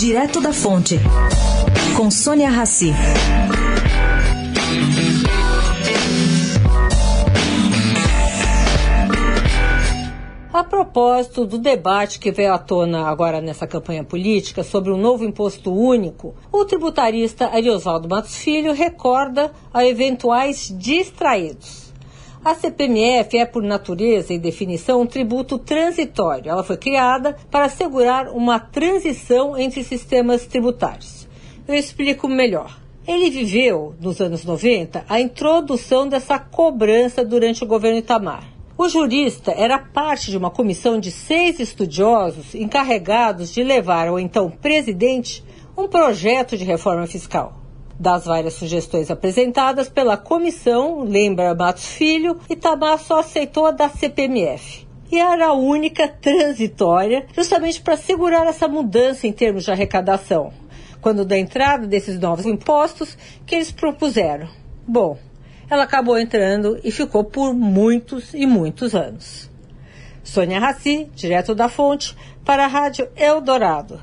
Direto da Fonte, com Sônia Rassi. A propósito do debate que veio à tona agora nessa campanha política sobre um novo imposto único, o tributarista Ariosaldo Matos Filho recorda a eventuais distraídos. A CPMF é, por natureza e definição, um tributo transitório. Ela foi criada para assegurar uma transição entre sistemas tributários. Eu explico melhor. Ele viveu, nos anos 90, a introdução dessa cobrança durante o governo Itamar. O jurista era parte de uma comissão de seis estudiosos encarregados de levar ao então presidente um projeto de reforma fiscal. Das várias sugestões apresentadas pela comissão, lembra Matos Filho, Itamar só aceitou a da CPMF. E era a única transitória, justamente para segurar essa mudança em termos de arrecadação, quando da entrada desses novos impostos que eles propuseram. Bom, ela acabou entrando e ficou por muitos e muitos anos. Sônia Raci, direto da fonte, para a Rádio Eldorado.